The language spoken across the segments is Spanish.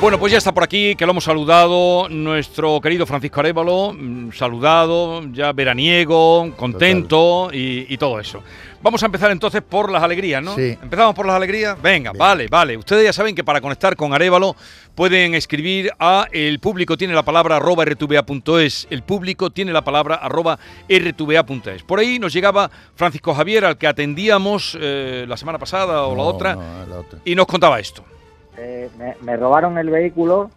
Bueno, pues ya está por aquí, que lo hemos saludado, nuestro querido Francisco Arevalo, mm, saludado, ya veraniego, contento y, y todo eso. Vamos a empezar entonces por las alegrías, ¿no? Sí. ¿Empezamos por las alegrías? Venga, vale, vale. Ustedes ya saben que para conectar con Arevalo pueden escribir a el público tiene la palabra arroba rtva.es. El público tiene la palabra arroba rtva.es. Por ahí nos llegaba Francisco Javier, al que atendíamos eh, la semana pasada o la No, otra, no, la otra. y nos contaba esto. Eh, me, robaron el vehículo,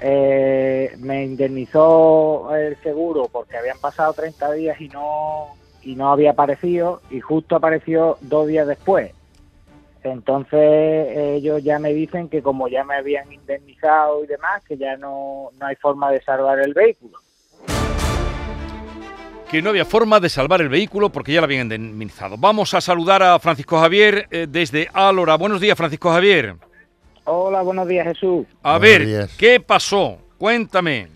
eh, me indemnizó el seguro porque habían pasado 30 días y no y no había aparecido y justo apareció dos días después. Entonces ellos ya me dicen que como ya me habían indemnizado y demás, que ya no, no hay forma de salvar el vehículo. que no había forma de salvar el vehículo porque ya lo habían indemnizado. Vamos a saludar a Francisco Javier eh, desde Álora. Buenos días, Francisco Javier. Hola, buenos días Jesús. A Buenos ver, días. ¿qué pasó? Cuéntame.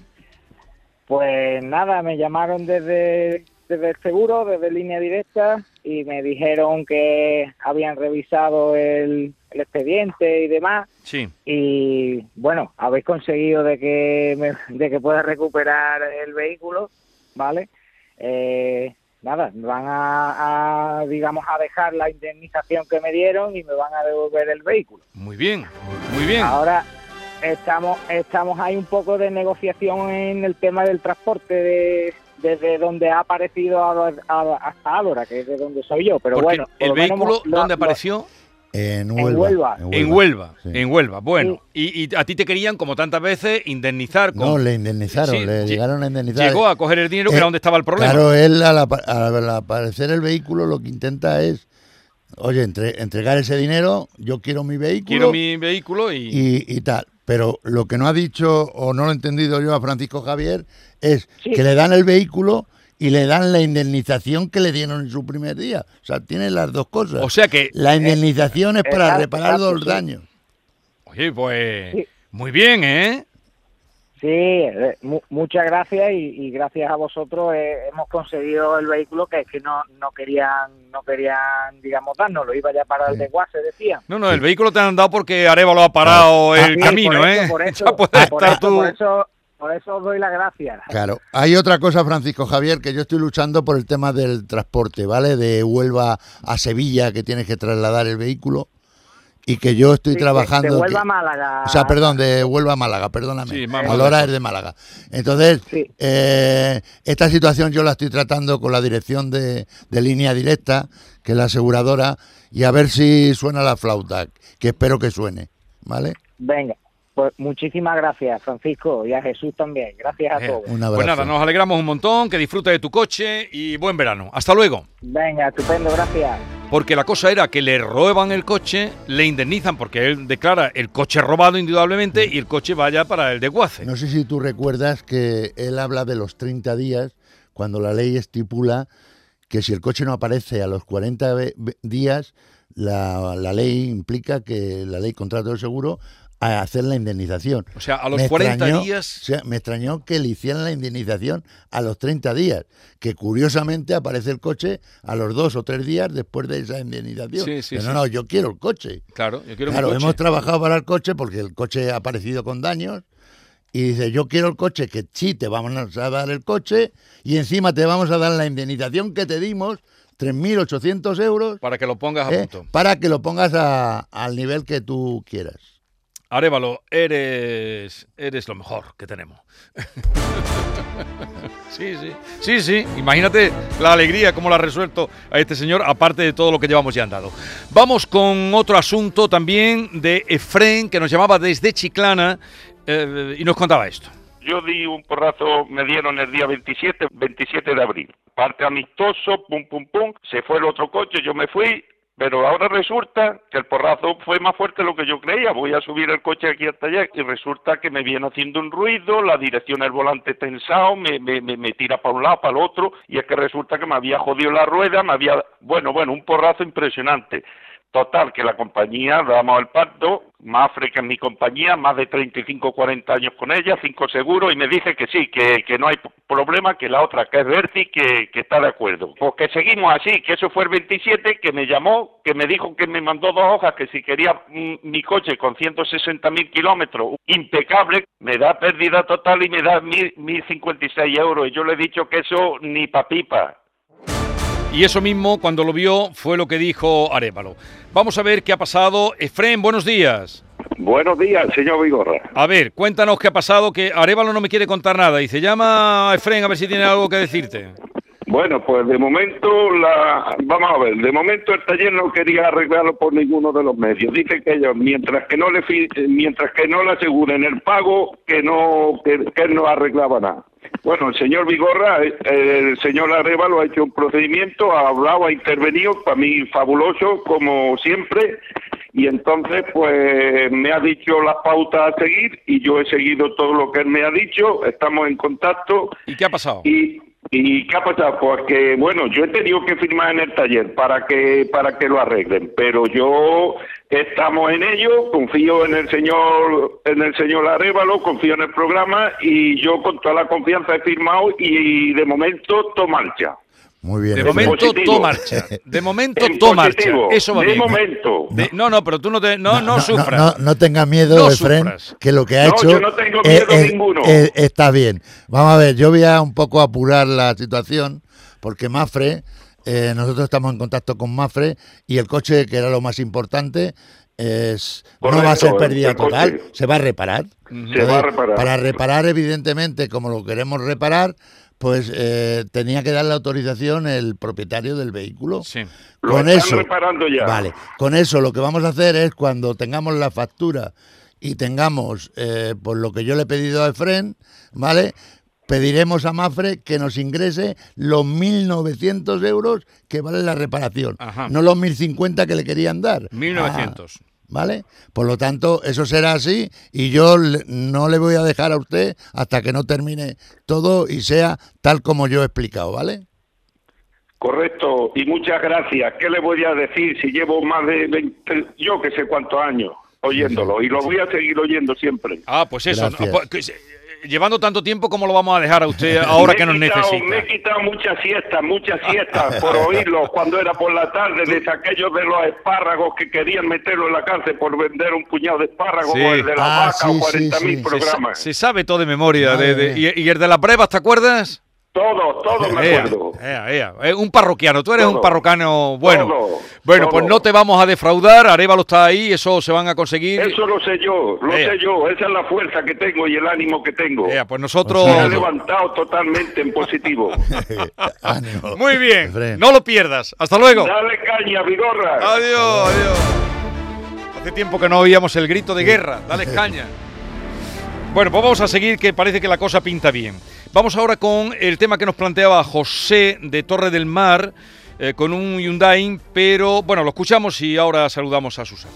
Pues nada, me llamaron desde, desde el seguro, desde línea directa, y me dijeron que habían revisado el, el expediente y demás. Sí. Y bueno, habéis conseguido de que, me- de que pueda recuperar el vehículo, ¿vale? Eh, nada, me van a, a, digamos, a dejar la indemnización que me dieron y me van a devolver el vehículo. Muy bien, muy bien. Ahora estamos estamos ahí un poco de negociación en el tema del transporte de, desde donde ha aparecido a- a- hasta Álora, que es de donde soy yo. Pero Porque bueno, el menos vehículo, lo- ¿dónde lo- apareció? En Huelva. Huelva. En Huelva, sí. en Huelva. Bueno, y, y a ti te querían, como tantas veces, indemnizar. Con... No, le indemnizaron, Sí, le lle- llegaron a indemnizar. Llegó a coger el dinero, que Eh, era donde estaba el problema. Claro, él al, al aparecer el vehículo lo que intenta es, oye, entre- entregar ese dinero, yo quiero mi vehículo Quiero mi vehículo y... y, y tal. Pero lo que no ha dicho o no lo he entendido yo a Francisco Javier es Sí. que le dan el vehículo y le dan la indemnización que le dieron en su primer día. O sea, tiene las dos cosas. O sea que, la indemnización es para reparar los sí. daños. oye, pues... Sí. Muy bien, ¿eh? Sí, eh, mu- muchas gracias y, y gracias a vosotros eh, hemos conseguido el vehículo que es que no, no querían no querían digamos darnos, lo iba ya para el desguace decían. No, no, el vehículo te han dado porque Arevalo ha parado Ah, el Sí, camino, por eso, ¿eh? Por eso, Ya por estar eso, tú... por eso, por eso os doy las gracias. Claro. Hay otra cosa, Francisco Javier, que yo estoy luchando por el tema del transporte, ¿vale? De Huelva a Sevilla, que tienes que trasladar el vehículo y que yo estoy Sí, trabajando. De, que- Huelva a Málaga. O sea, perdón, de Huelva a Málaga, perdóname. Sí, más Alora Málaga. es de Málaga. Entonces, Sí. eh, esta situación yo la estoy tratando con la dirección de, de línea directa, que es la aseguradora, y a ver si suena la flauta, que espero que suene, ¿vale? Venga, pues muchísimas gracias, Francisco, y a Jesús también. Gracias a Eh, todos. Un abrazo. Pues nada, nos alegramos un montón, que disfrutes de tu coche y buen verano. Hasta luego. Venga, estupendo, gracias. Porque la cosa era que le roban el coche, le indemnizan porque él declara el coche robado indudablemente y el coche vaya para el desguace. No sé si tú recuerdas que él habla de los 30 días, cuando la ley estipula que si el coche no aparece a los 40 ve- ve- días, la, la ley implica que la ley contrato del seguro a hacer la indemnización. O sea, a los Me 40 extrañó- días... O sea, me extrañó que le hicieran la indemnización a los 30 días, que curiosamente aparece el coche a los dos o tres días después de esa indemnización. Sí, sí, Pero sí. no, no, yo quiero el coche. Claro, yo quiero mi Claro, coche. hemos trabajado para el coche porque el coche ha aparecido con daños y dice, yo quiero el coche, que sí, te vamos a dar el coche y encima te vamos a dar la indemnización que te dimos, 3.800 euros, Para que lo pongas a ¿eh? punto. para que lo pongas a- al nivel que tú quieras. Arevalo, eres, eres lo mejor que tenemos. sí, sí, sí, sí. Imagínate la alegría, cómo la ha resuelto a este señor, aparte de todo lo que llevamos ya andado. Vamos con otro asunto también de Efren, que nos llamaba desde Chiclana eh, y nos contaba esto. Yo di un porrazo, me dieron el día 27, 27 de abril. Parte amistoso, pum, pum, pum. Se fue el otro coche, yo me fui. Pero ahora resulta que el porrazo fue más fuerte de lo que yo creía. Voy a subir el coche aquí hasta allá y resulta que me viene haciendo un ruido, la dirección del volante tensado, me, me, me, me tira para un lado, para el otro, y es que resulta que me había jodido la rueda, me había... Bueno, bueno, un porrazo impresionante. Total, que la compañía, damos el pacto, Mafre, que es mi compañía, más de 35 40 años con ella, cinco seguros, y me dice que sí, que, que no hay problema, que la otra, que es Berti, que, que está de acuerdo. Pues que seguimos así, que eso fue el 27, que me llamó, que me dijo que me mandó dos hojas, que si quería mm, mi coche con 160 mil kilómetros, impecable, me da pérdida total y me da mil, 1.056 euros. Y yo le he dicho que eso ni pa' pipa. Y eso mismo, cuando lo vio, fue lo que dijo Arevalo. Vamos a ver qué ha pasado. Efren, buenos días. Buenos días, señor Vigorra. A ver, cuéntanos qué ha pasado, que Arevalo no me quiere contar nada. Dice, llama a Efren a ver si tiene algo que decirte. Bueno, pues de momento, la, vamos a ver, de momento el taller no quería arreglarlo por ninguno de los medios. Dice que ellos, mientras que no le, fi- mientras que no le aseguren el pago, que no, que, que él no arreglaba nada. Bueno, el señor Vigorra, eh, el señor Arevalo ha hecho un procedimiento, ha hablado, ha intervenido, para mí fabuloso, como siempre, y entonces pues me ha dicho las pautas a seguir y yo he seguido todo lo que él me ha dicho, estamos en contacto ¿Y qué ha pasado? y, ¿Y qué ha pasado? Pues que, bueno, yo he tenido que firmar en el taller para que para que lo arreglen, pero yo estamos en ello, confío en el señor en el señor Arevalo, confío en el programa y yo con toda la confianza he firmado y de momento todo marcha. Muy bien. De momento, positivo. todo marcha. De momento, En todo marcha. Eso va de bien. momento. De- no, no, pero tú no te, no, no, sufras. No, no tenga miedo, No Efren, que lo que ha No, hecho yo no tengo miedo ninguno. está bien. Vamos a ver, yo voy a un poco apurar la situación, porque Mafre, eh, nosotros estamos en contacto con Mafre y el coche, que era lo más importante, es no va a ser pérdida coche. total, se va a reparar. Se va a reparar. Para reparar, evidentemente, como lo queremos reparar, pues eh, tenía que dar la autorización el propietario del vehículo. Sí. Lo Con están eso, reparando ya. Vale, con eso lo que vamos a hacer es cuando tengamos la factura y tengamos, eh, por lo que yo le he pedido a Efren, ¿vale? Pediremos a Mafre que nos ingrese los 1.900 euros que vale la reparación, Ajá. no los 1.050 que le querían dar. 1900. Ah, ¿Vale? Por lo tanto, eso será así y yo le- no le voy a dejar a usted hasta que no termine todo y sea tal como yo he explicado, ¿vale? Correcto, y muchas gracias. ¿Qué le voy a decir si llevo más de 20, yo que sé cuántos años oyéndolo? Y lo voy a seguir oyendo siempre. Ah, pues eso. Gracias. Llevando tanto tiempo, ¿cómo lo vamos a dejar a usted ahora Me que nos quitado- necesita? Me he quitado muchas siestas, muchas siestas por oírlos cuando era por la tarde, de aquellos de los espárragos que querían meterlo en la cárcel por vender un puñado de espárragos, Sí. o el de la Ah, vaca, sí, o sí, 40.000 sí. Programas. se sabe todo de memoria. De- y, y el de las pruebas, ¿te acuerdas? Todo, todo me Ea, acuerdo. ea, ea. Eh, Un parroquiano, tú eres Todo. un parroquiano bueno. Todo, bueno, pues no te vamos a defraudar, Arevalo está ahí, eso se van a conseguir. Eso lo sé yo, lo Ea. sé yo. Esa es la fuerza que tengo y el ánimo que tengo. Ea, pues nosotros... Me ha levantado totalmente en positivo. Ánimo. Muy bien, no lo pierdas. Hasta luego. Dale caña, Vigorra. Adiós, adiós. Hace tiempo que no oíamos el grito de guerra. Dale caña. Bueno, pues vamos a seguir, que parece que la cosa pinta bien. Vamos ahora con el tema que nos planteaba José de Torre del Mar, eh, con un Hyundai, pero bueno, lo escuchamos y ahora saludamos a Susana.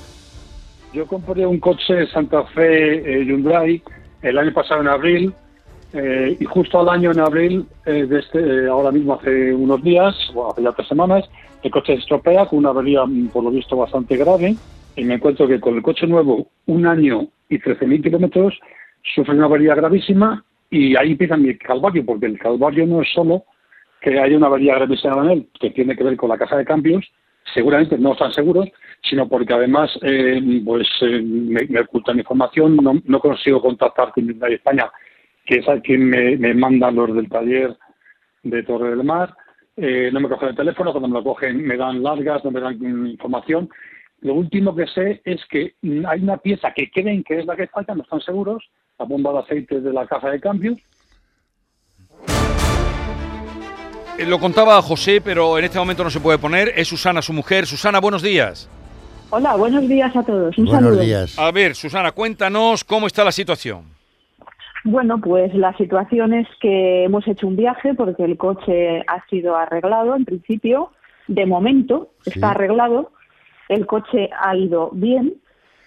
Yo compré un coche Santa Fe eh, Hyundai el año pasado en abril eh, y justo al año en abril, eh, de este, eh, ahora mismo hace unos días, o hace ya tres semanas, el coche se estropea con una avería mm, por lo visto bastante grave y me encuentro que con el coche nuevo, un año y 13.000 kilómetros, sufre una avería gravísima y ahí empieza mi calvario, porque el calvario no es solo que haya una avería gravísima en él, que tiene que ver con la caja de cambios, seguramente no están seguros, sino porque además eh, pues eh, me, me ocultan información, no, no consigo contactar con Hyundai España, que es a quien me, me mandan los del taller de Torre del Mar, eh, no me cogen el teléfono, cuando me lo cogen me dan largas, no me dan información. Lo último que sé es que hay una pieza que creen que es la que falta, no están seguros, la bomba de aceite de la caja de cambios, Eh, Lo contaba José, pero en este momento no se puede poner. Es Susana, su mujer. Susana, buenos días. Hola, buenos días a todos. Un Buenos saludo. días. A ver, Susana, cuéntanos cómo está la situación. Bueno, pues la situación es que hemos hecho un viaje porque el coche ha sido arreglado en principio. De momento Sí. está arreglado. El coche ha ido bien.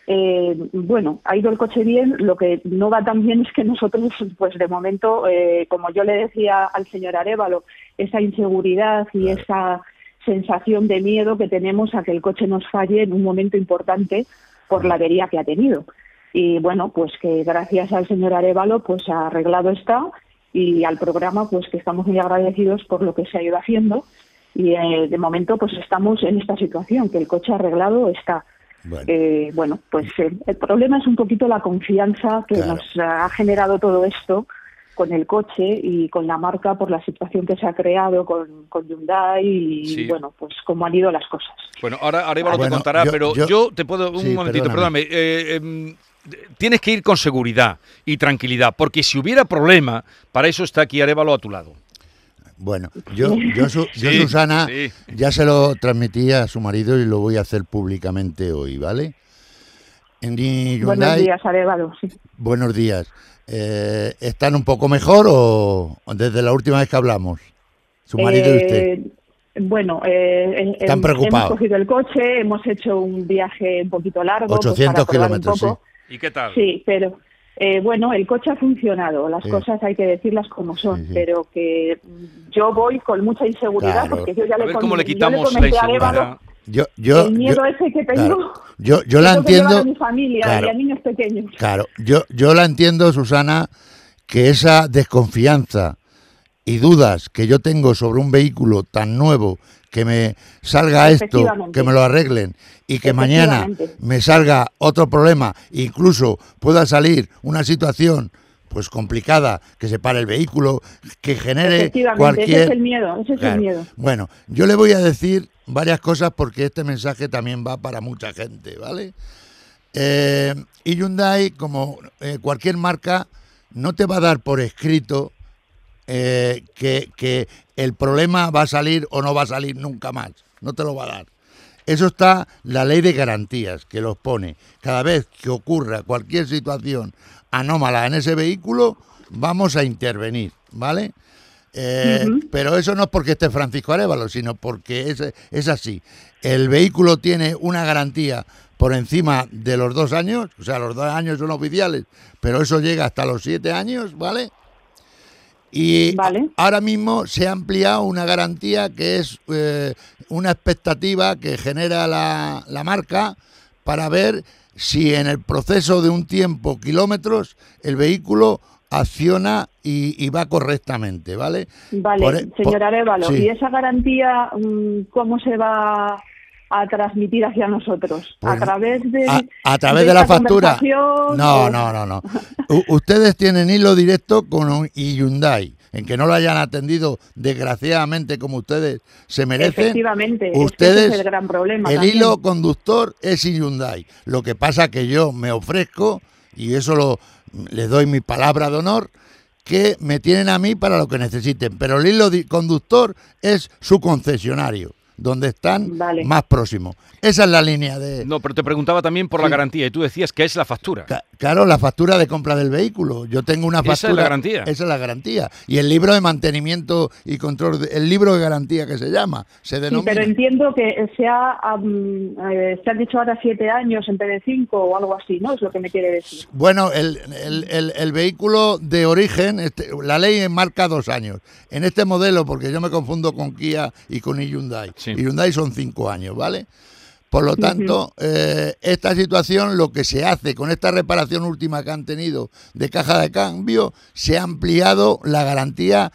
Eh, bueno, ha ido el coche bien. Lo que no va tan bien es que nosotros, pues de momento, eh, como yo le decía al señor Arevalo, esa inseguridad y esa sensación de miedo que tenemos a que el coche nos falle en un momento importante por la avería que ha tenido. Y bueno, pues que gracias al señor Arevalo pues arreglado está y al programa pues que estamos muy agradecidos por lo que se ha ido haciendo y eh, de momento pues estamos en esta situación que el coche arreglado está Bueno. Eh, bueno pues eh, el problema es un poquito la confianza que Claro. nos ha generado todo esto con el coche y con la marca por la situación que se ha creado con, con Hyundai y Sí. bueno pues cómo han ido las cosas Bueno, ahora Arevalo te Bueno, contará, yo- pero yo- yo, te puedo, un Sí, momentito, perdóname. perdóname. eh, em, tienes que ir con seguridad y tranquilidad, porque si hubiera problema, para eso está aquí Arevalo a tu lado. Bueno, yo, yo, Su- yo, Sí, Susana, sí. ya se lo transmití a su marido y lo voy a hacer públicamente hoy, ¿vale? En buenos días Arevalo sí. Buenos días. Eh, ¿Están un poco mejor o desde la última vez que hablamos? Su marido y usted. Eh, Bueno, eh, Están preocupados. hemos cogido el coche, hemos hecho un viaje un poquito largo. pues, 800 para probar un kilómetros, poco. ¿Y qué tal? Sí, pero eh, bueno, el coche ha funcionado, las Sí. cosas hay que decirlas como son, Sí, sí. pero que yo voy con mucha inseguridad Claro. porque yo ya A le, ver con- cómo le yo le quitamos la inseguridad. Yo, yo, el miedo yo, ese que tengo. claro, yo, yo la entiendo. a mi familia claro. y a niños pequeños. Claro, yo, yo la entiendo, Susana, que esa desconfianza y dudas que yo tengo sobre un vehículo tan nuevo, que me salga esto, que me lo arreglen y que mañana me salga otro problema, incluso pueda salir una situación pues complicada, que se pare el vehículo, que genere Efectivamente, cualquier... ese es el miedo, ese es Claro. el miedo. Bueno, yo le voy a decir varias cosas porque este mensaje también va para mucha gente, ¿vale? Eh, y Hyundai, como eh, cualquier marca, no te va a dar por escrito eh, que, que el problema va a salir o no va a salir nunca más. No te lo va a dar. Eso está la ley de garantías que los pone. Cada vez que ocurra cualquier situación anómala en ese vehículo, vamos a intervenir, ¿vale? Eh. Pero eso no es porque esté Francisco Arevalo, sino porque es, es así. El vehículo tiene una garantía por encima de los dos años, o sea, los dos años son oficiales, pero eso llega hasta los siete años, ¿vale? Y Vale. ahora mismo se ha ampliado una garantía que es eh, una expectativa que genera la, la marca para ver si en el proceso de un tiempo, kilómetros, el vehículo acciona y, y va correctamente, ¿vale? Vale, Por e- señor Arevalo, sí. ¿y esa garantía mm, cómo se va a transmitir hacia nosotros? ¿A Pues, través de, a, a través de, la factura. conversación No, no, no, no. U- ustedes tienen hilo directo con Hyundai. En que no lo hayan atendido desgraciadamente como ustedes se merecen. Efectivamente, es que ustedes, ese es el gran problema. el también. hilo conductor es Hyundai. Lo que pasa que yo me ofrezco, y eso lo les doy mi palabra de honor, que me tienen a mí para lo que necesiten. Pero el hilo conductor es su concesionario, donde están Vale. más próximos. Esa es la línea de... No, pero te preguntaba también por la garantía y tú decías que es la factura. Ca- Claro, la factura de compra del vehículo. Yo tengo una Esa es factura. la garantía. Esa es la garantía. Y el libro de mantenimiento y control, de- el libro de garantía que se llama, se Sí, denomina. pero entiendo que se ha, eh, se han dicho ahora siete años en vez de cinco o algo así, ¿no? Es lo que me quiere decir. Bueno, el, el- el- el vehículo de origen, este, la ley marca dos años. En este modelo, porque yo me confundo con Kia y con Hyundai. Sí. Y Hyundai son cinco años, ¿vale? Por lo tanto, eh, esta situación, lo que se hace con esta reparación última que han tenido de caja de cambio, se ha ampliado la garantía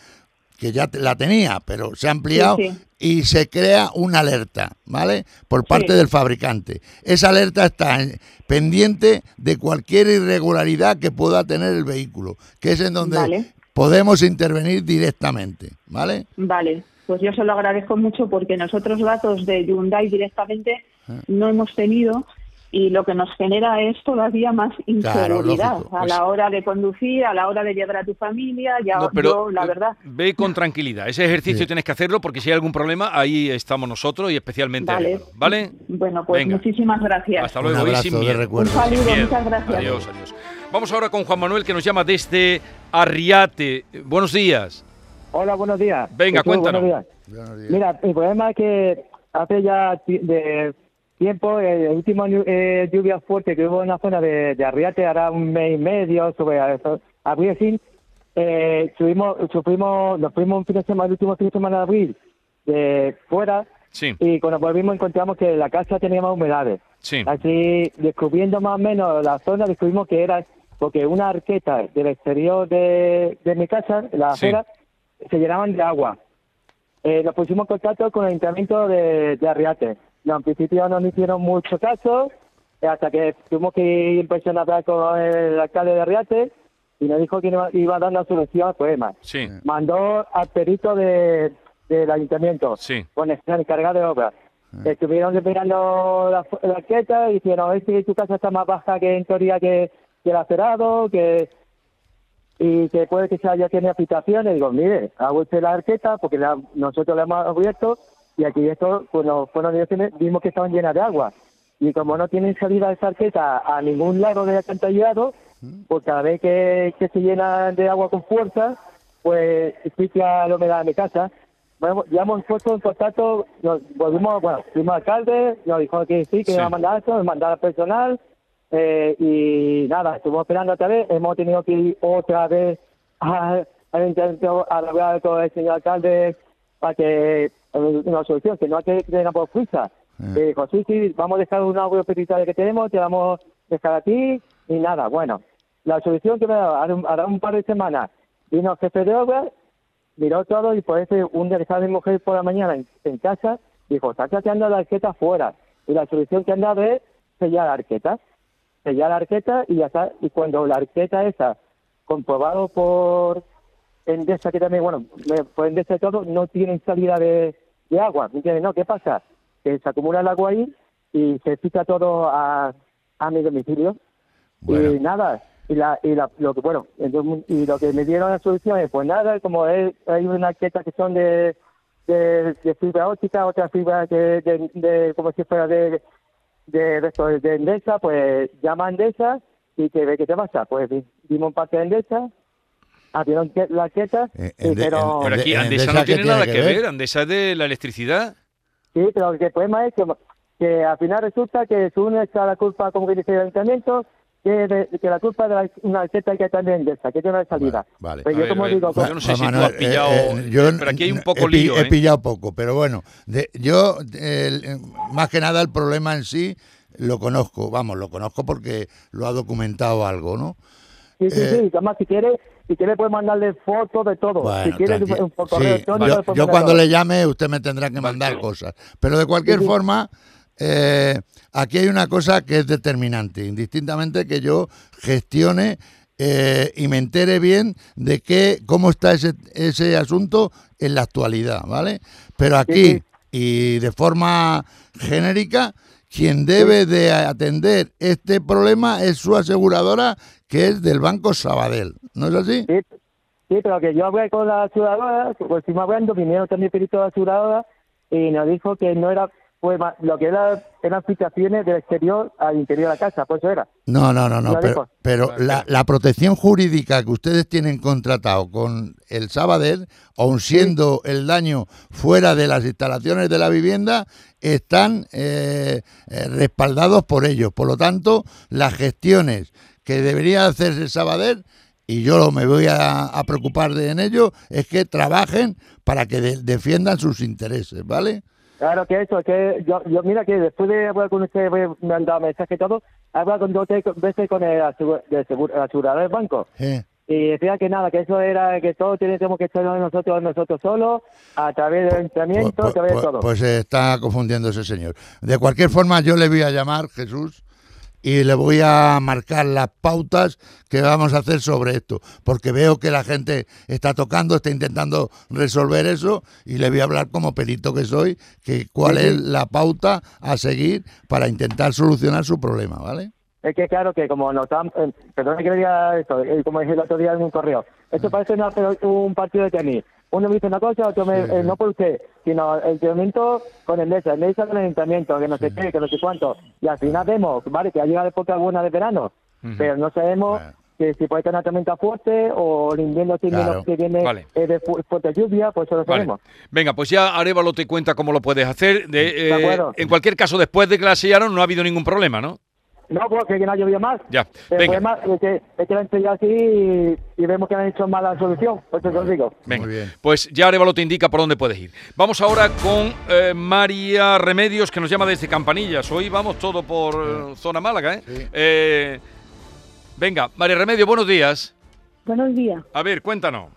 que ya te- la tenía, pero se ha ampliado Sí, sí. y se crea una alerta, ¿vale? Por parte Sí. del fabricante. Esa alerta está en- pendiente de cualquier irregularidad que pueda tener el vehículo, que es en donde Vale. podemos intervenir directamente, ¿vale? Vale, pues yo se lo agradezco mucho porque nosotros datos de Hyundai directamente Ah. no hemos tenido y lo que nos genera es todavía más inseguridad a Pues- la hora de conducir, a la hora de llevar a tu familia, ya No, pero yo, la eh, verdad. ve con tranquilidad. Ese ejercicio Sí. tienes que hacerlo porque si hay algún problema, ahí estamos nosotros y especialmente Vale. ¿Vale? Bueno, pues Venga. muchísimas gracias. Hasta Un luego y abrazo sin de miedo. recuerdo. Un saludo, Sin miedo. muchas gracias. Adiós, adiós. Vamos ahora con Juan Manuel que nos llama desde Arriate. Buenos días. Hola, buenos días. Venga, Jesús, cuéntanos. buenos días. Mira, el problema es que hace ya de tiempo, eh, el último eh, lluvia fuerte que hubo en la zona de, de Arriate, hará un mes y medio, sobre eso, abril, así, eh, subimos, sufrimos, nos fuimos un fin de semana, el último fin de semana de abril, de fuera, Sí. Y cuando volvimos encontramos que la casa tenía más humedades. Sí. Así, descubriendo más o menos la zona, descubrimos que era porque una arqueta del exterior de, de mi casa, la Sí. Se llenaban de agua. Eh, nos pusimos en contacto con el ayuntamiento de, de Arriate. No, en principio no nos hicieron mucho caso, eh, hasta que tuvimos que ir en persona a hablar con el alcalde de Arriate y nos dijo que iba, iba a dar una solución al problema. Sí. Mandó al perito de, del ayuntamiento Sí. con el encargado de obras. Estuvieron mirando la, la arqueta y dijeron, ver si tu casa está más baja que en teoría que, que el acerado, que y que puede que sea ya tiene habitaciones. Digo, mire, hago usted la arqueta porque la- nosotros la hemos abierto y aquí esto, cuando fueron direcciones, vimos que estaban llenas de agua. Y como no tienen salida esa arqueta a ningún lado de alcantarillado, pues cada vez que, que se llena de agua con fuerza, pues explica la humedad de mi casa. Bueno, ya hemos puesto en contacto, nos volvimos, bueno, fuimos al alcalde, nos dijo que sí, que Sí. iba a mandar esto, mandar al personal, eh, y nada, estuvimos esperando otra vez, hemos tenido que ir otra vez al intento a hablar con el señor alcalde para que eh, una solución, que no hay que tener por fuerza. Y dijo, sí, sí, vamos a dejar un audio petitorio que tenemos, te vamos a dejar aquí, y nada, bueno. La solución que me ha dado, hará un, par de semanas, vino el jefe de obra, miró todo y por eso un día que estaba mi mujer por la mañana en, en casa, dijo, está chateando la arqueta afuera. Y la solución que han dado es sellar la arqueta. Sellar la arqueta y ya está. Y cuando la arqueta esa, comprobado por Endesa, que también, bueno, me- por Endesa y todo, no tienen salida de, de agua. ¿Me entiendes? No, ¿qué pasa? Que se acumula el agua ahí y se pica todo a, a mi domicilio. Bueno. Y nada, y, la, y la, lo que, bueno, entonces, y lo que me dieron la solución es, pues nada, como es- hay una arqueta que son de, de, de fibra óptica, otra fibra que de, de, como si fuera de, de, de, esto, de Endesa, pues llama a Endesa y que ve qué te pasa. Pues di- dimos un parte de Endesa, abrieron que- la arqueta, Eh, y pero, Pero aquí ¿En Andesa Endesa no tiene tiene nada que que ver? ver. Andesa es de la electricidad. Sí, pero el problema es que, que al final resulta que su uno echa la culpa, como que dice el ayuntamiento, que, de- que la culpa de la, una arqueta que también de esa, que tiene una salida. Vale, vale. Pero yo ver, como digo, pues yo no sé Juan si tú Manuel, has pillado, eh, yo pero aquí hay un poco he, lío, he ¿eh? pillado poco, pero bueno, de- yo el- eh, más que nada el problema en sí lo conozco, vamos, lo conozco porque lo ha documentado algo, ¿no? sí, sí, eh, sí, además si quiere, si quiere puede mandarle fotos de todo. Bueno, si quiere tranqui- un, sí, correo electrónico, yo, yo cuando le llame usted me tendrá que mandar cosas, pero de cualquier Sí, sí. forma eh, aquí hay una cosa que es determinante, indistintamente que yo gestione eh, y me entere bien de qué cómo está ese, ese asunto en la actualidad, ¿vale? Pero aquí y de forma genérica quien debe de atender este problema es su aseguradora que es del Banco Sabadell, ¿no es así? Sí, sí, pero que yo hablé con la aseguradora, pues estuvimos hablando, vinieron también de la aseguradora y nos dijo que no era, pues ma- lo que era, eran filtraciones del exterior al interior de la casa, pues eso era. No, no, no, no, pero, la, la protección jurídica que ustedes tienen contratado con el Sabadell, aun siendo el daño fuera de las instalaciones de la vivienda, están eh, eh, respaldados por ellos. Por lo tanto, las gestiones que debería hacerse el Sabadell, y yo me voy a, a preocupar de en ello, es que trabajen para que de- defiendan sus intereses, ¿vale? Claro que eso, que yo, yo mira que después de hablar con usted, me han dado mensaje y todo, he hablado con dos veces con el, asegu- del seguro- el asegurador del banco. Eh, Y decía que nada, que eso era, que todo tenemos que echarlo nosotros, nosotros solos, a través del entrenamiento, Pues, a través pues- de todo. pues se está confundiendo ese señor. De cualquier forma, yo le voy a llamar, Jesús, y le voy a marcar las pautas que vamos a hacer sobre esto, porque veo que la gente está tocando, está intentando resolver eso, y le voy a hablar como perito que soy, que cuál es la pauta a seguir para intentar solucionar su problema, ¿vale? Es que claro que como nos están, eh, perdón que diga esto, eh, como dije el otro día en un correo, esto parece una- un partido de tenis. Uno me dice una cosa, otro me, eh, no por usted, sino el entrenamiento con el mesa, el mesa con el ayuntamiento, que no sé qué, que no sé cuánto. Y al final vemos, vale, que ha llegado época buena de verano, pero no sabemos Bueno. que si puede tener una tormenta fuerte o el invierno que viene- Claro. que viene Vale. eh, de fu- fuerte lluvia, pues eso lo Vale. sabemos. Venga, pues ya Arevalo te cuenta cómo lo puedes hacer. De, eh, en cualquier caso, después de que la sellaron, no ha habido ningún problema, ¿no? No, porque que no ha llovido más. Ya, El venga. problema es que, es que lo he estrellado así y, y vemos que han hecho mala solución. Por eso te lo digo. Venga, Muy bien. pues ya Arevalo te indica por dónde puedes ir. Vamos ahora con eh, María Remedios, que nos llama desde Campanillas. Hoy vamos todo por eh, zona Málaga, ¿eh? Sí. Eh, Venga, María Remedios, buenos días. Buenos días. A ver, cuéntanos.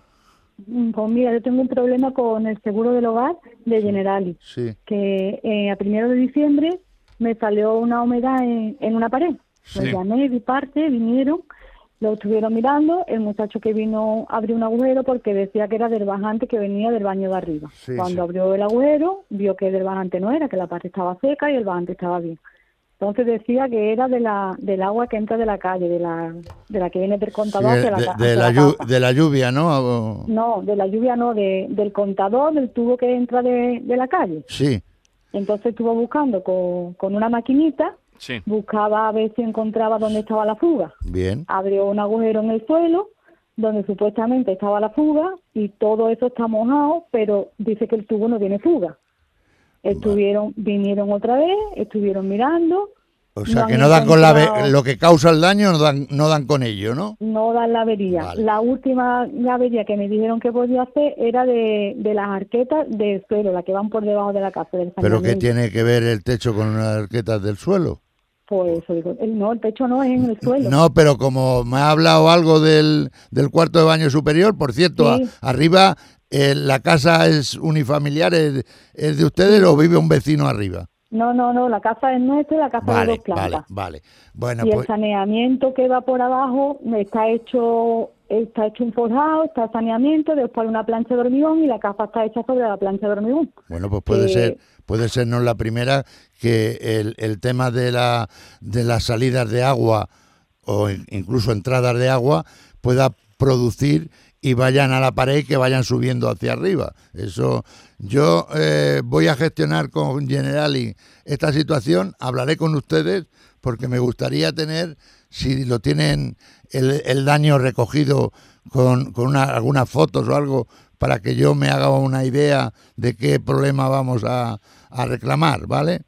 Mm, Pues mira, yo tengo un problema con el seguro del hogar de Generali, Sí, que eh, a primero de diciembre me salió una humedad en, en una pared. Sí. Lo llamé, vi parte, vinieron, lo estuvieron mirando, el muchacho que vino abrió un agujero porque decía que era del bajante que venía del baño de arriba. Sí, Cuando sí. abrió el agujero, vio que del bajante no era, que la pared estaba seca y el bajante estaba bien. Entonces decía que era de la, del agua que entra de la calle, de la, de la que viene del contador hacia la, de, de la, de la lluvia, ¿no? No, de la lluvia no, de, del contador, del tubo que entra de, de la calle. Sí, Entonces estuvo buscando con, con una maquinita, Sí. buscaba a ver si encontraba dónde estaba la fuga. bien. Abrió un agujero en el suelo donde supuestamente estaba la fuga y todo eso está mojado, pero dice que el tubo no tiene fuga. Estuvieron, vinieron otra vez, estuvieron mirando, O sea, No que no dan con la lo que causa el daño, no dan, no dan con ello, ¿no? no dan la avería. Vale. La última avería que me dijeron que podía hacer era de, de las arquetas del suelo, las que van por debajo de la casa. Del Pero ¿qué tiene que ver el techo con unas arquetas del suelo? Pues eso digo, el- no, el techo no es en el suelo. No, pero como me ha hablado algo del, del cuarto de baño superior, por cierto, Sí. a- arriba eh, la casa es unifamiliar, es, es de ustedes o vive un vecino arriba. No, no, no, la casa es nuestra y la casa de dos plantas. vale, vale. Bueno, y el pues saneamiento que va por abajo está hecho está hecho un forjado, está el saneamiento, después una plancha de hormigón y la casa está hecha sobre la plancha de hormigón. Bueno, pues puede Eh, ser, puede ser no la primera que el, el tema de la de las salidas de agua o in- incluso entradas de agua pueda producir y vayan a la pared que vayan subiendo hacia arriba. Eso yo eh, voy a gestionar con Generali esta situación, hablaré con ustedes porque me gustaría tener si lo tienen el, el daño recogido con, con una- algunas fotos o algo para que yo me haga una idea de qué problema vamos a, a reclamar, ¿vale?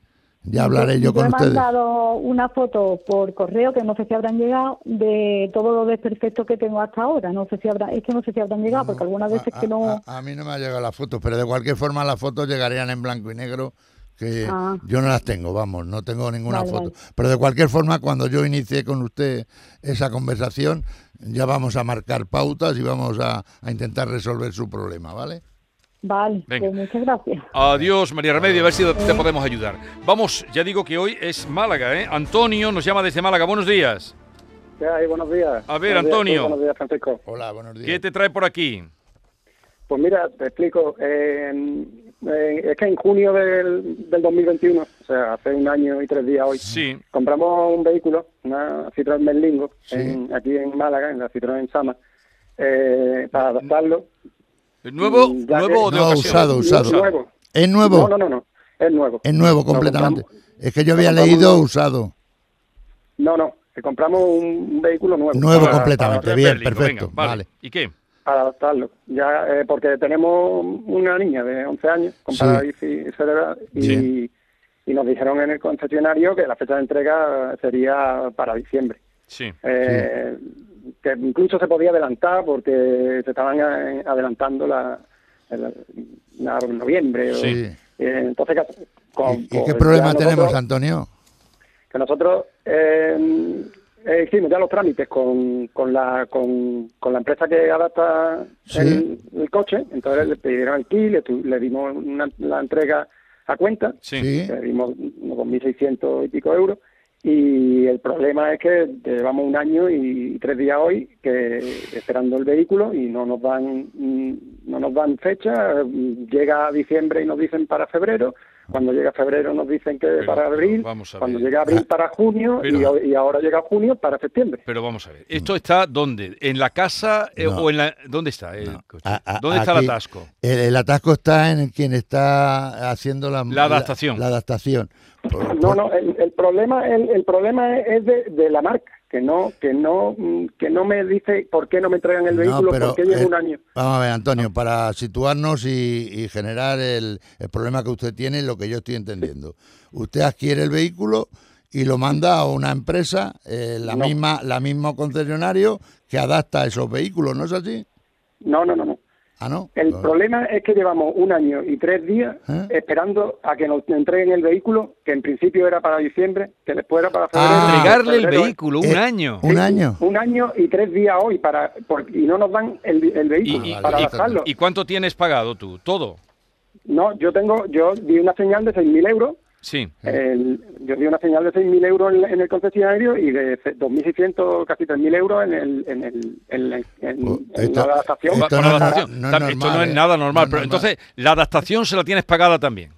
Ya hablaré yo con he ustedes. mandado una foto por correo que no sé si habrán llegado de todos los desperfectos que tengo hasta ahora. No sé si habrá, es que no sé si habrán llegado porque algunas veces a, que no. a- a mí no me ha llegado las fotos, pero de cualquier forma las fotos llegarían en blanco y negro, que Ah. yo no las tengo, vamos, no tengo ninguna Vale, foto. vale. Pero de cualquier forma, cuando yo inicie con usted esa conversación, ya vamos a marcar pautas y vamos a, a intentar resolver su problema, ¿vale? Vale, Venga. pues muchas gracias. Adiós, María Remedio, a ver si te podemos ayudar. Vamos, ya digo que hoy es Málaga, ¿eh? Antonio nos llama desde Málaga. Buenos días. ¿Qué hay? Buenos días. A ver, Buenos Antonio. buenos días, Francisco. Hola, buenos días. ¿Qué te trae por aquí? Pues mira, te explico. Eh, eh, es que en junio del, del 2021, o sea, hace un año y tres días hoy, Sí. compramos un vehículo, una Citroën Berlingo, Sí. en- aquí en Málaga, en la Citroën Sama, eh, para adaptarlo. ¿Nuevo, ya nuevo o de No, ocasión? usado, usado. Nuevo. ¿Es nuevo? No, no, no, no. Es nuevo. Es nuevo completamente. compramos- Es que yo había leído usado. No, no. que compramos un, vehículo nuevo. Nuevo para- completamente. para- Bien, Berlingo, perfecto, venga, vale. vale. ¿Y qué? para adaptarlo. Ya, eh, porque tenemos una niña de 11 años con Sí. parálisis cerebral y, Sí. y nos dijeron en el concesionario que la fecha de entrega sería para diciembre. Sí. Eh, Que incluso se podía adelantar porque se estaban eh, adelantando la, la- noviembre. o- eh, entonces, ¿qué- con- ¿Y, con- qué problema nosotros- tenemos, Antonio? que nosotros eh, eh, hicimos ya los trámites con, con, la, con, con la empresa que adapta Sí. el, el coche, entonces le pidieron el kit, le, dimos una- la entrega a cuenta. Sí. le dimos unos 2.600 y pico euros, y el problema es que llevamos un año y tres días hoy que esperando el vehículo y no nos dan no nos dan fecha llega diciembre y nos dicen para febrero cuando llega febrero nos dicen que Pero, para abril vamos a cuando ver. llega abril para junio y, Pero- y ahora llega junio para septiembre Pero vamos a ver. ¿Esto está dónde? ¿En la casa eh, No. o en la... ¿Dónde está el No. coche? A- a- ¿Dónde está el atasco? El, el atasco está en quien está haciendo la, La adaptación. La, adaptación. Por- no por- no el, el problema el, el problema es de, de la marca que no que no mm, que no me dice por qué no me entregan el No, vehículo pero, por qué lleva eh, un año Vamos a ver, Antonio, para situarnos y, y generar el, el problema que usted tiene, lo que yo estoy entendiendo. Usted adquiere el vehículo y lo manda a una empresa, eh, la No. misma, la mismo concesionario que adapta esos vehículos, ¿no es así? No, no, no, no. Ah, no. El problema es que llevamos un año y tres días ¿Eh? esperando a que nos entreguen el vehículo, que en principio era para diciembre, que después era para febrero. Ah. Entregarle el febrero, vehículo, un Eh, año. Un año. Un año y tres días hoy para por- y no nos dan el, el ¿Y, vehículo y- para y- y cuánto tienes pagado tú? ¿Todo? No, yo tengo, yo di una señal de 6.000 euros. Sí. el- yo di una señal de 6.000 euros en, en el concesionario y de 2.600, casi 3.000 euros en, el, en, el, en, Oh, esto- la adaptación. esto no la es adaptación. no es Tam- normal, Esto no es nada normal. Pero normal. entonces, la adaptación se la tienes pagada también.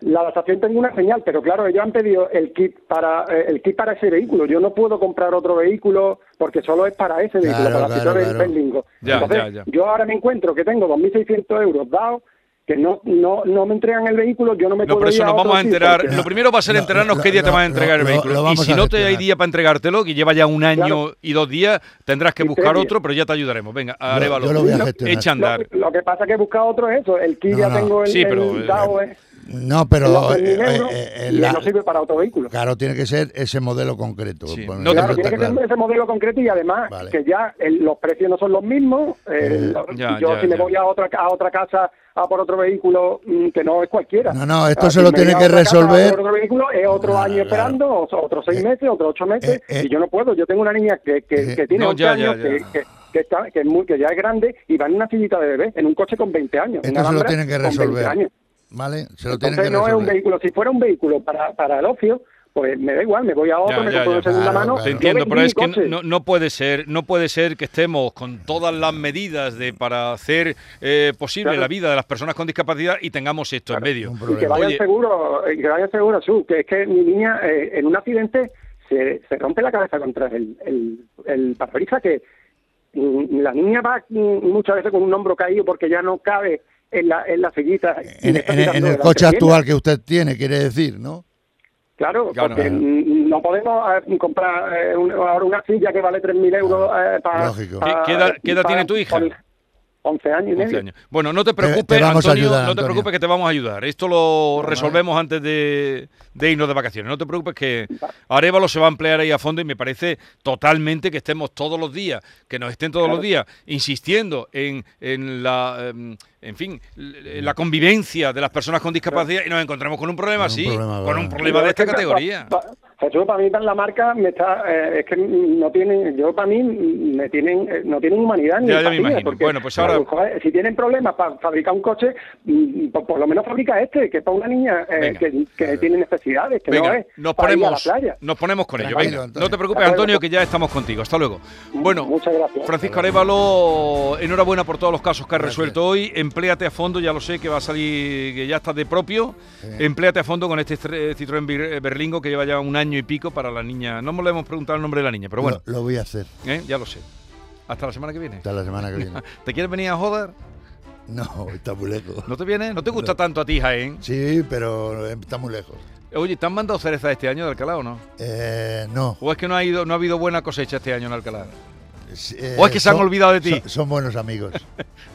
La adaptación tengo una señal, pero claro, ellos han pedido el kit para eh, el kit para ese vehículo. Yo no puedo comprar otro vehículo porque solo es para ese vehículo, Claro, para la claro, de claro. Berlingo. Ya, Entonces, ya, ya. yo ahora me encuentro que tengo 2.600 euros dados, que no, no, no me entregan el vehículo, yo no me No, puedo por ir eso a nos otro vamos a enterar. Lo primero va a ser enterarnos lo- qué día te van a entregar el lo- vehículo. lo y si a no te hay día para entregártelo, que lleva ya un año Claro. y dos días, tendrás que Y buscar otro, pero ya te ayudaremos. Venga, Yo- Arevalo. yo lo voy a gestionar. Echa a andar. Lo, lo que pasa que he buscado otro es eso, el kit No, ya no. tengo el, Sí, pero, el eh, dado, eh, No, pero los eh, 3.000 eh, eh, no sirve para otro vehículo. claro, tiene que ser ese modelo concreto. Sí, Pues, no Claro, tiene que ser ese modelo concreto y además Vale. que ya el- los precios no son los mismos. eh, Ya, yo ya, si me voy a otra a otra casa a por otro vehículo mm, que no es cualquiera. No, no, esto Ah, se si lo tiene que casa resolver. por otro vehículo es otro Claro, año claro. esperando, o- otros seis meses, otros ocho meses Eh, eh. y yo no puedo. Yo tengo una niña que, que, Eh, que tiene no, 11 ya, ya, años, ya. Que, que, que está, que, es muy, que ya es grande y va en una sillita de bebé, en un coche con 20 años. Esto se lo tienen que con 20 resolver. ¿Vale? Se lo tienen Entonces que no es un resolver. vehículo. Si fuera un vehículo para, para el ocio, pues me da igual, me voy a otro, Ya, me ya, compro ya. de segunda Claro, mano. claro. Te entiendo, pero es que no, no puede ser, no puede ser que estemos con todas las medidas de para hacer eh, posible Claro. la vida de las personas con discapacidad y tengamos esto en medio. Y que vayan Oye. seguro, y que vayan seguro, Su, que es que mi niña eh, en un accidente se, se rompe la cabeza contra el, el, el parabrisas que la niña va mm, muchas veces con un hombro caído porque ya no cabe en la, en la sillita. En, el coche actual que usted tiene, quiere decir, ¿no? Claro, Claro. porque mm, no podemos eh, comprar eh, un- ahora una silla que vale 3.000 euros eh, para... Lógico. ¿Qué- qué edad- qué edad tiene tu hija? 11 años y 11 medio. años. Bueno, no te preocupes, te vamos a Antonio, ayudar, no te Antonio. preocupes que te vamos a ayudar. Esto lo resolvemos antes de, de irnos de vacaciones. No te preocupes que Arevalo se va a emplear ahí a fondo y me parece totalmente que estemos todos los días, que nos estén todos los días insistiendo en, en la, em, en fin, la convivencia de las personas con discapacidad y nos encontremos con un problema Con un así, problema, con un problema de esta categoría. Jesús, para mí la marca me está, eh, es que no tienen, yo para mí me tienen, eh, no tienen humanidad ni Ya, ya me porque, Bueno, pues ahora- claro, joder, si tienen problemas para fabricar un coche, mm, por, por lo menos fabrica este, que es para una niña eh, Venga. que, que tiene necesidades, que no Venga, es nos para ir a la ponemos, playa. nos ponemos con ello. Venga, Antonio. no te preocupes. Antonio, que ya estamos contigo. Hasta luego. Bueno, Muchas gracias. Francisco Arevalo, enhoraberna por todos los casos que has resuelto hoy. Empléate a fondo, ya lo sé que va a salir, que ya estás de propio. Empléate a fondo con este Citroën Citroën Bir- Berlingo que lleva ya un año y pico para la niña. No le hemos preguntado el nombre de la niña, pero bueno, Lo, lo voy a hacer ¿eh? ya lo sé. Hasta la semana que viene. hasta la semana que viene. ¿Te quieres venir a joder? No, está muy lejos. ¿No te viene? ¿No te gusta tanto a ti, Jaén? Sí, pero está muy lejos. Oye, ¿te han mandado cereza este año de Alcalá o no? Eh, no. ¿O es que no ha, ido, no ha habido buena cosecha este año en Alcalá? Eh, ¿O es que se han son- olvidado de ti? Son, son buenos amigos.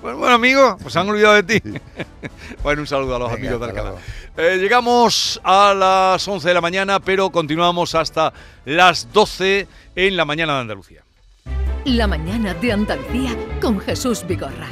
Bueno, bueno, amigos, pues se han olvidado de ti. bueno, un saludo a los Venga, amigos de hasta Alcalá. luego. Eh, llegamos a las 11 de la mañana, pero continuamos hasta las 12 en la mañana de Andalucía. La mañana de Andalucía con Jesús Vigorra.